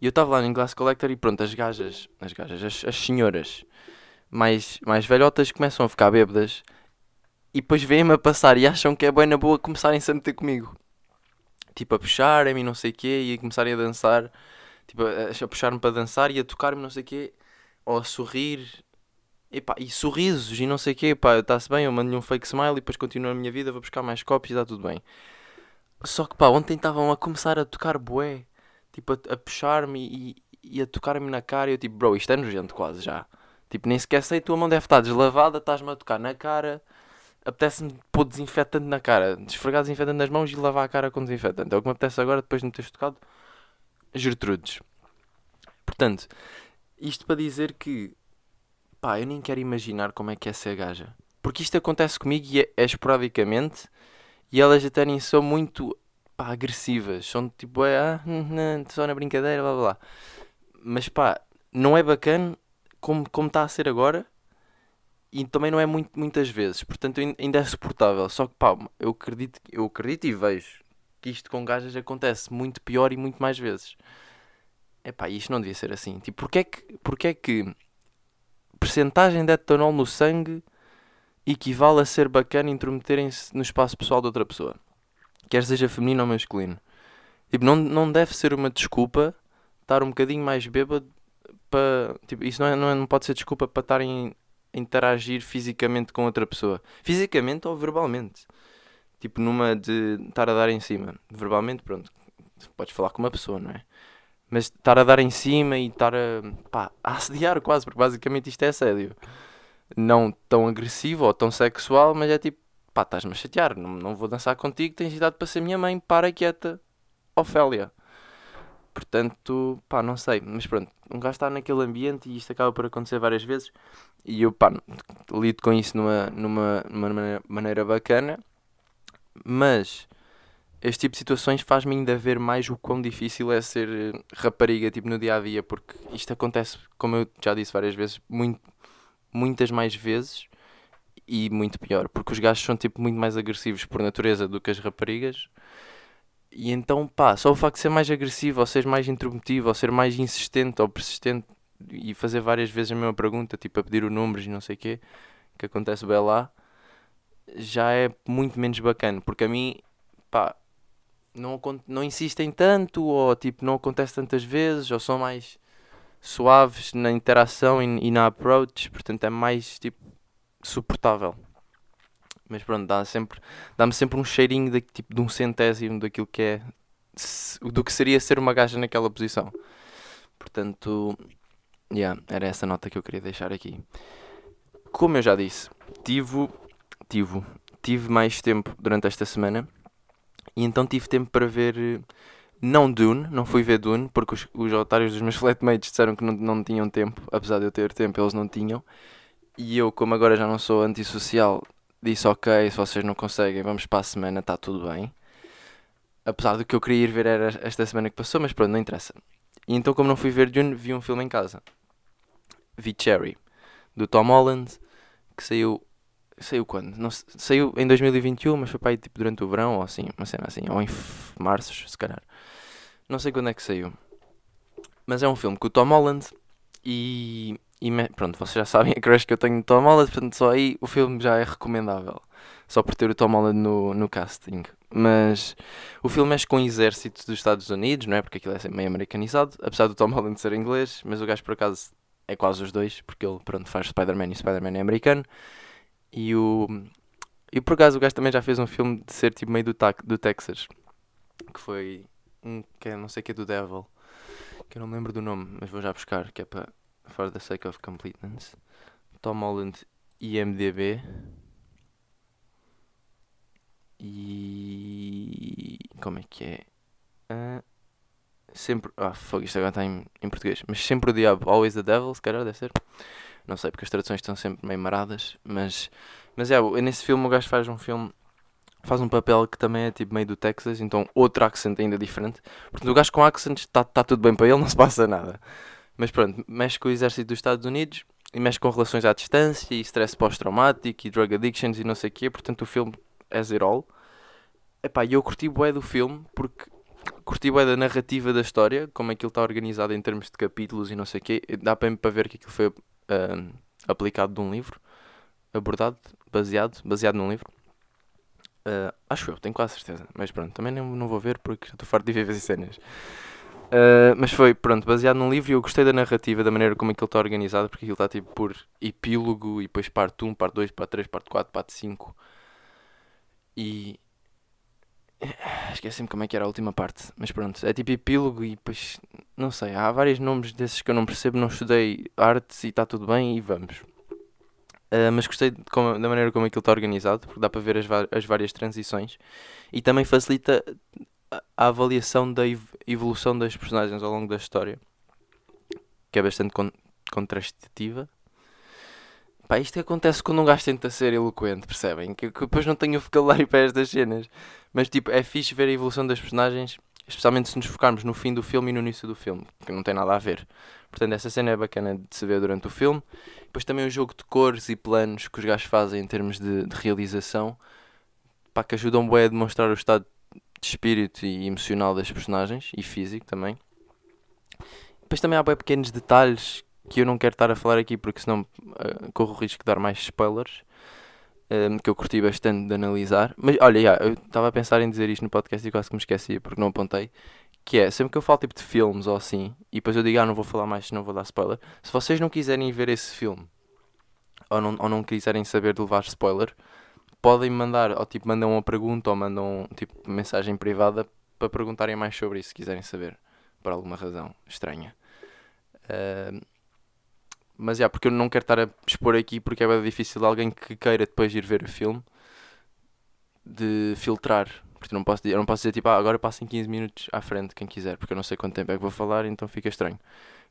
E eu estava lá em Glass Collector e pronto, as gajas, as gajas, as, as senhoras mais, mais velhotas começam a ficar bêbadas e depois vêm-me a passar e acham que é bem na boa começarem-se a meter comigo. Tipo, a puxarem-me não sei o quê e a começarem a dançar tipo, a, puxar-me para dançar e a tocar-me não sei o quê, ou a sorrir, e, pá, e sorrisos e não sei o quê, pá, está-se bem, eu mando-lhe um fake smile e depois continuo a minha vida, vou buscar mais copos e está tudo bem. Só que pá, ontem estavam a começar a tocar bué, tipo, a, a puxar-me e, e, a tocar-me na cara e eu tipo, bro, isto é nojento quase já. Tipo, nem sequer sei, tua mão deve estar deslavada, estás-me a tocar na cara, apetece-me pôr desinfetante na cara, desfregar desinfetante nas mãos e lavar a cara com desinfetante. É o que me apetece agora depois de me teres tocado. Gertrudes. Portanto, isto para dizer que pá, eu nem quero imaginar como é que é ser gaja. Porque isto acontece comigo e é, é esporadicamente e elas até nem são muito pá, agressivas. São tipo, é, ah, hum, hum, só na brincadeira, blá blá. Mas pá, não é bacana como, como está a ser agora e também não é muito, muitas vezes. Portanto, ainda é suportável. Só que pá, eu acredito, eu acredito e vejo que isto com gajas acontece muito pior e muito mais vezes. Epá, isto não devia ser assim. Tipo, porquê é que, porquê é que percentagem de etanol no sangue equivale a ser bacana intrometerem-se no espaço pessoal de outra pessoa? Quer seja feminino ou masculino. Tipo, não, não deve ser uma desculpa estar um bocadinho mais bêbado para. Tipo, isso não, é, não, é, não pode ser desculpa para estarem a interagir fisicamente com outra pessoa. Fisicamente ou verbalmente. Tipo, numa de estar a dar em cima. Verbalmente, pronto. Podes falar com uma pessoa, não é? Mas estar a dar em cima e estar a, pá, a assediar quase, porque basicamente isto é assédio. Não tão agressivo ou tão sexual, mas é tipo, pá, estás-me a chatear, não, não vou dançar contigo, tens idade para ser minha mãe, para quieta, Ofélia. Portanto, pá, não sei, mas pronto, um gajo está naquele ambiente e isto acaba por acontecer várias vezes e eu, pá, lido com isso numa, numa, numa maneira bacana, mas este tipo de situações faz-me ainda ver mais o quão difícil é ser eh, rapariga tipo, no dia a dia, porque isto acontece, como eu já disse várias vezes, muito, muitas mais vezes e muito pior, porque os gajos são tipo muito mais agressivos por natureza do que as raparigas. E então, pá, só o facto de ser mais agressivo, ou ser mais intrometivo, ou ser mais insistente ou persistente e fazer várias vezes a mesma pergunta, tipo a pedir o número e não sei o quê, que acontece bem lá, já é muito menos bacana, porque a mim, pá, não, não insistem tanto, ou tipo, não acontece tantas vezes, ou são mais suaves na interação e, e na approach, portanto é mais tipo suportável. Mas pronto, dá sempre, dá-me sempre um cheirinho de, tipo, de um centésimo daquilo que é do que seria ser uma gaja naquela posição. Portanto, yeah, era essa nota que eu queria deixar aqui. Como eu já disse, tive, tive, tive mais tempo durante esta semana e então tive tempo para ver. Não Dune, não fui ver Dune, porque os, os otários dos meus flatmates disseram que não, não tinham tempo, apesar de eu ter tempo, eles não tinham. E eu, como agora já não sou antissocial, disse: Ok, se vocês não conseguem, vamos para a semana, está tudo bem. Apesar do que eu queria ir ver era esta semana que passou, mas pronto, não interessa. E então, como não fui ver Dune, vi um filme em casa. Vi Cherry, do Tom Holland, que saiu Saiu quando? Não, saiu em 2021, mas foi para aí tipo durante o verão ou assim, uma cena assim, ou em março, se calhar. Não sei quando é que saiu. Mas é um filme com o Tom Holland e, e pronto, vocês já sabem a crush que eu tenho no Tom Holland, portanto só aí o filme já é recomendável. Só por ter o Tom Holland no, no casting. Mas o filme mexe com o exército dos Estados Unidos, não é? Porque aquilo é meio americanizado, apesar do Tom Holland ser inglês, mas o gajo por acaso é quase os dois, porque ele pronto, faz Spider-Man e Spider-Man é americano. E o. E por acaso o gajo também já fez um filme de ser tipo meio do, do Texas. Que foi um que é não sei que é do Devil, que eu não me lembro do nome, mas vou já buscar, que é para for the sake of completeness. Tom Holland IMDB. E como é que é? Ah, sempre. Ah, fogo, isto agora está em, em português. Mas sempre o diabo, always the devil, se calhar deve ser. Não sei, porque as traduções estão sempre meio maradas. Mas, mas é, nesse filme o gajo faz um filme. Faz um papel que também é tipo meio do Texas, então outro accent ainda diferente. Portanto, o gajo com accent está tá tudo bem para ele, não se passa nada. Mas pronto, mexe com o exército dos Estados Unidos e mexe com relações à distância e stress pós-traumático e drug addictions e não sei o quê. Portanto, o filme é. Epá, e eu curti bué do filme porque curti bué da narrativa da história, como aquilo está organizado em termos de capítulos e não sei o quê. Dá para, para ver que aquilo foi uh, aplicado de um livro, abordado, baseado, baseado num livro. Uh, acho eu, tenho quase certeza. Mas pronto, também não, vou ver porque estou farto de ver as cenas. Uh, mas foi, pronto, baseado num livro e eu gostei da narrativa, da maneira como aquilo está organizado, porque aquilo está tipo por epílogo e depois parte 1, parte 2, parte 3, parte 4, parte 5. E. Esqueci-me como é que era a última parte, mas pronto, é tipo epílogo e depois. Não sei, há vários nomes desses que eu não percebo, não estudei artes e está tudo bem e vamos. Uh, mas gostei como, da maneira como aquilo está organizado, porque dá para ver as, as várias transições e também facilita a avaliação da evolução das personagens ao longo da história, que é bastante con contrastativa. Pá, isto acontece quando um gajo tenta ser eloquente, percebem? Que, que depois não tenho vocabulário para estas cenas. Mas tipo, é fixe ver a evolução das personagens, especialmente se nos focarmos no fim do filme e no início do filme, que não tem nada a ver. Portanto, essa cena é bacana de se ver durante o filme. Depois também o jogo de cores e planos que os gajos fazem em termos de, de realização, pá, que ajudam bem a demonstrar o estado de espírito e emocional das personagens e físico também. Depois também há bem pequenos detalhes que eu não quero estar a falar aqui porque senão uh, corro o risco de dar mais spoilers. Um, ehm, que eu curti bastante de analisar. Mas olha, yeah, eu estava a pensar em dizer isto no podcast e quase que me esqueci porque não apontei. Que é, sempre que eu falo tipo de filmes ou assim, e depois eu digo, ah, não vou falar mais, não vou dar spoiler. Se vocês não quiserem ver esse filme, ou não, ou não quiserem saber de levar spoiler, podem mandar, ou tipo, mandam uma pergunta ou mandam tipo mensagem privada para perguntarem mais sobre isso, se quiserem saber, por alguma razão estranha. Uh, mas é, yeah, porque eu não quero estar a expor aqui porque é bem difícil alguém que queira depois ir ver o filme de filtrar. Porque não posso, eu não posso dizer tipo, ah, agora passem 15 minutos à frente, quem quiser, porque eu não sei quanto tempo é que vou falar, então fica estranho.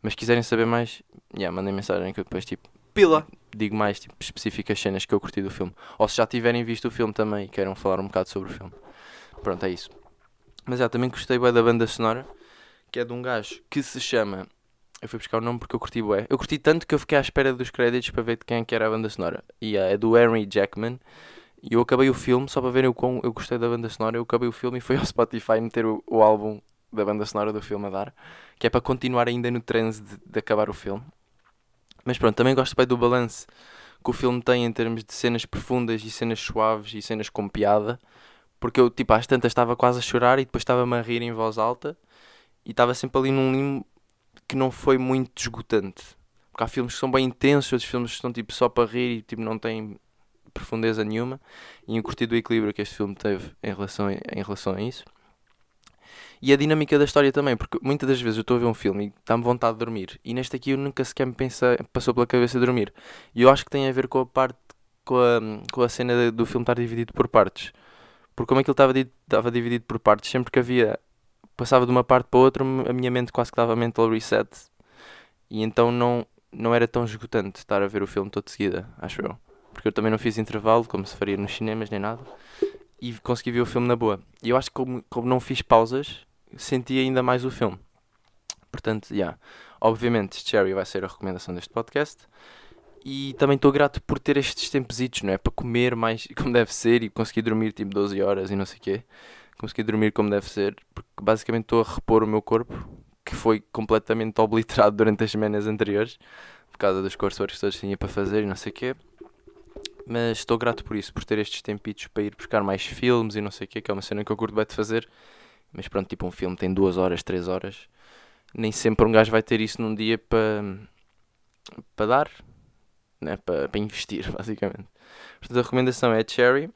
Mas se quiserem saber mais, yeah, mandem mensagem que eu depois tipo Pila. digo mais tipo, específicas cenas que eu curti do filme. Ou se já tiverem visto o filme também e queiram falar um bocado sobre o filme. Pronto, é isso. Mas já, também gostei bem da banda sonora, que é de um gajo que se chama. Eu fui buscar o nome porque eu curti bué. Eu curti tanto que eu fiquei à espera dos créditos para ver de quem é que era a banda sonora. E é do Henry Jackman. E eu acabei o filme, só para verem o quão eu gostei da banda sonora, eu acabei o filme e fui ao Spotify meter o, o álbum da banda sonora do filme a dar. Que é para continuar ainda no transe de, de acabar o filme. Mas pronto, também gosto bem do balanço que o filme tem em termos de cenas profundas e cenas suaves e cenas com piada. Porque eu, tipo, às tantas estava quase a chorar e depois estava-me a rir em voz alta e estava sempre ali num limbo que não foi muito esgotante. Porque há filmes que são bem intensos, outros filmes que estão tipo só para rir e tipo não têm profundeza nenhuma. E eu curti do equilíbrio que este filme teve em relação a, em relação a isso e a dinâmica da história também, porque muitas das vezes eu estou a ver um filme e dá-me vontade de dormir, e neste aqui eu nunca sequer me pensa, passou pela cabeça dormir. E eu acho que tem a ver com a parte, com a, com a cena do filme estar dividido por partes. Porque como aquilo estava, estava dividido por partes, sempre que havia, passava de uma parte para outra, a minha mente quase que dava mental reset. E então não, não era tão esgotante estar a ver o filme todo de seguida, acho eu. Porque eu também não fiz intervalo, como se faria nos cinemas nem nada e consegui ver o filme na boa. E eu acho que como, como não fiz pausas, senti ainda mais o filme. Portanto. Yeah. Obviamente, Cherry vai ser a recomendação deste podcast. E também estou grato por ter estes tempositos, não é? Para comer mais como deve ser e conseguir dormir tipo 12 horas e não sei o quê. Conseguir dormir como deve ser. Porque basicamente estou a repor o meu corpo, que foi completamente obliterado durante as semanas anteriores. Por causa dos courseworks que todos tinha para fazer e não sei o quê. Mas estou grato por isso, por ter estes tempitos para ir buscar mais filmes e não sei o que, que é uma cena que eu curto bem de fazer. Mas pronto, tipo um filme tem duas horas, três horas. Nem sempre um gajo vai ter isso num dia para para dar, né? para, para investir, basicamente. Portanto, a recomendação é Cherry,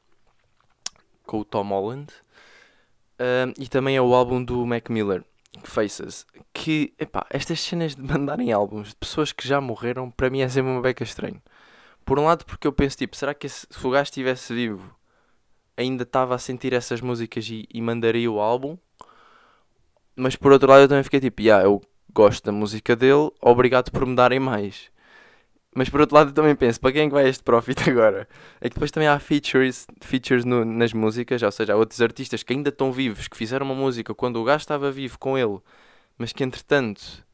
com o Tom Holland. Uh, e também é o álbum do Mac Miller, Faces. Que, epá, estas cenas de mandarem álbuns de pessoas que já morreram, para mim é sempre uma beca estranho. Por um lado, porque eu penso, tipo, será que esse, se o gajo estivesse vivo, ainda estava a sentir essas músicas e, e mandaria o álbum? Mas por outro lado, eu também fiquei tipo, yeah, eu gosto da música dele, obrigado por me darem mais. Mas por outro lado eu também penso, para quem é vai este profit agora? É que depois também há features, features no, nas músicas, ou seja, há outros artistas que ainda estão vivos, que fizeram uma música quando o gajo estava vivo com ele, mas que entretanto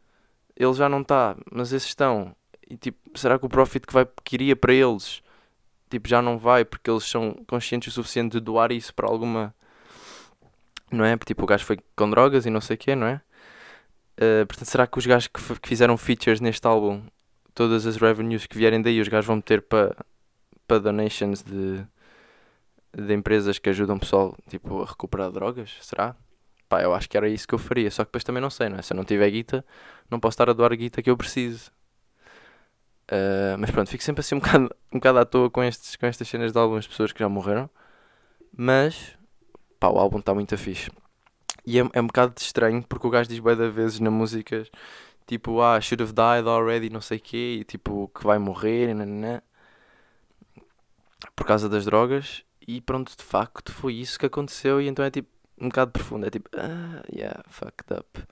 ele já não está, mas esses estão. E tipo, será que o profit que, vai, que iria para eles tipo, já não vai porque eles são conscientes o suficiente de doar isso para alguma. Não é? Tipo, o gajo foi com drogas e não sei o quê, não é? Uh, portanto, será que os gajos que, que fizeram features neste álbum todas as revenues que vierem daí os gajos vão meter para pa donations de, de empresas que ajudam o pessoal tipo, a recuperar drogas? Será? Pá, eu acho que era isso que eu faria, só que depois também não sei, não é? Se eu não tiver guita, não posso estar a doar a guita que eu preciso. Uh, mas pronto, fico sempre assim um bocado, um bocado à toa com, estes, com estas cenas de algumas pessoas que já morreram. Mas, pá, o álbum está muito fixe. E é, é um bocado estranho porque o gajo diz bem da vezes na músicas tipo, ah, should have died already, não sei quê, e tipo, que vai morrer, nananã, por causa das drogas, e pronto, de facto foi isso que aconteceu, e então é tipo, um bocado profundo, é tipo, ah, yeah, fucked up.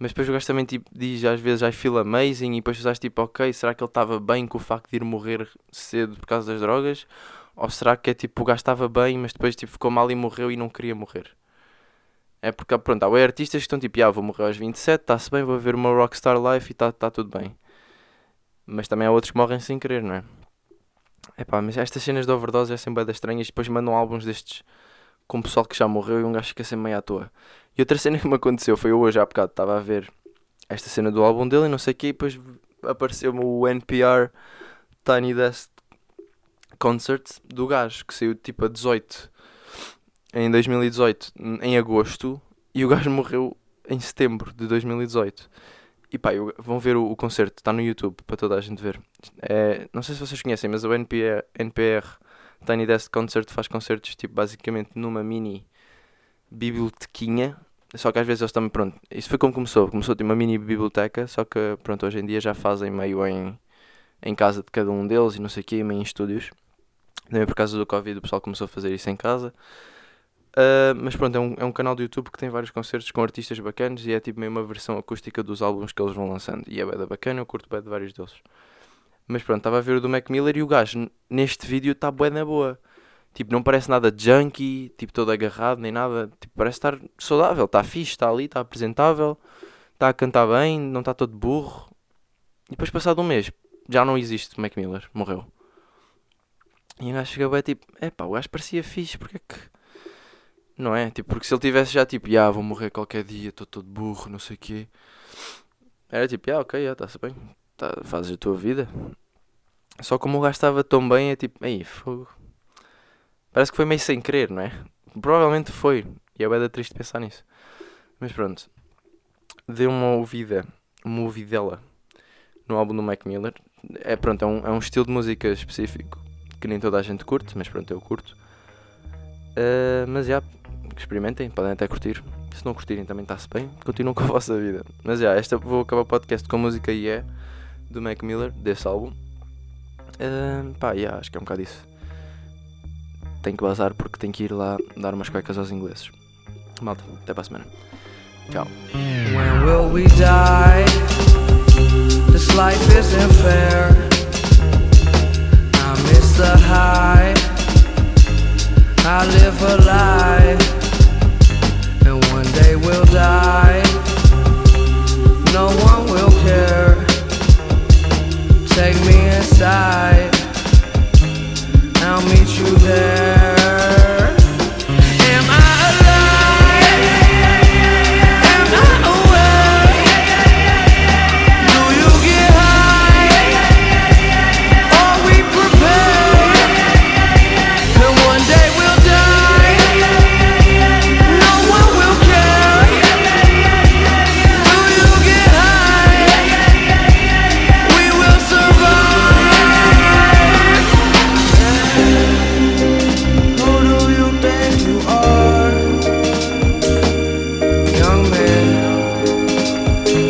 Mas depois o gajo também tipo, diz às vezes I feel amazing e depois tu tipo, ok, será que ele estava bem com o facto de ir morrer cedo por causa das drogas? Ou será que é tipo, o gajo estava bem, mas depois tipo, ficou mal e morreu e não queria morrer? É porque, pronto, há artistas que estão tipo, ah, vou morrer aos 27, está-se bem, vou ver uma Rockstar Life e está tá tudo bem. Mas também há outros que morrem sem querer, não é? É pá, mas estas cenas de overdose é sempre bem estranhas. Depois mandam álbuns destes com o pessoal que já morreu e um gajo fica sempre meio à toa. E outra cena que me aconteceu foi eu hoje há bocado, estava a ver esta cena do álbum dele e não sei o quê, e depois apareceu-me o NPR Tiny Desk Concert do gajo, que saiu tipo a 18 em 2018, em agosto, e o gajo morreu em setembro de 2018. E pá, eu, vão ver o, o concerto, está no YouTube para toda a gente ver. É, não sei se vocês conhecem, mas o NPR, NPR Tiny Desk Concert faz concertos tipo basicamente numa mini bibliotequinha. Só que às vezes eles também, pronto, isso foi como começou. Começou tipo uma mini biblioteca, só que pronto, hoje em dia já fazem meio em, em casa de cada um deles e não sei o que, meio em estúdios. Também por causa do Covid o pessoal começou a fazer isso em casa. Uh, mas pronto, é um, é um canal do YouTube que tem vários concertos com artistas bacanas e é tipo meio uma versão acústica dos álbuns que eles vão lançando. E é bem bacana, eu curto bem de vários deles. Mas pronto, estava a ver o do Mac Miller e o gajo neste vídeo está bué na boa. Tipo, não parece nada junky, tipo todo agarrado, nem nada. Tipo, parece estar saudável, está fixe, está ali, está apresentável, está a cantar bem, não está todo burro. E depois passado um mês, já não existe Mac Miller, morreu. E o gajo fica bem tipo, é pá, o gajo parecia fixe, porque é que não é? Tipo, porque se ele tivesse já tipo, ah, vou morrer qualquer dia, estou todo burro, não sei o quê. Era tipo, ah, ok, está-se bem, tá, fazes a tua vida. Só como o gajo estava tão bem, é tipo, aí, fogo. Parece que foi meio sem querer, não é? Provavelmente foi. E é bem triste pensar nisso. Mas pronto. Deu uma ouvida, uma ouvidela no álbum do Mac Miller. É pronto, é um, é um estilo de música específico que nem toda a gente curte, mas pronto, eu curto. Uh, mas já, experimentem, podem até curtir. Se não curtirem também está-se bem, continuam com a vossa vida. Mas já, esta vou acabar o podcast com música Yeah do Mac Miller, desse álbum. Uh, pá, yeah, acho que é um bocado isso. Tenho que bazar porque tenho que ir lá dar umas cuecas aos ingleses. Malta, até para a semana. Tchau. When will we die? This life isn't fair. I miss the high. I live a lie. And one day we'll die. No one will care. Take me inside. I'll meet you there.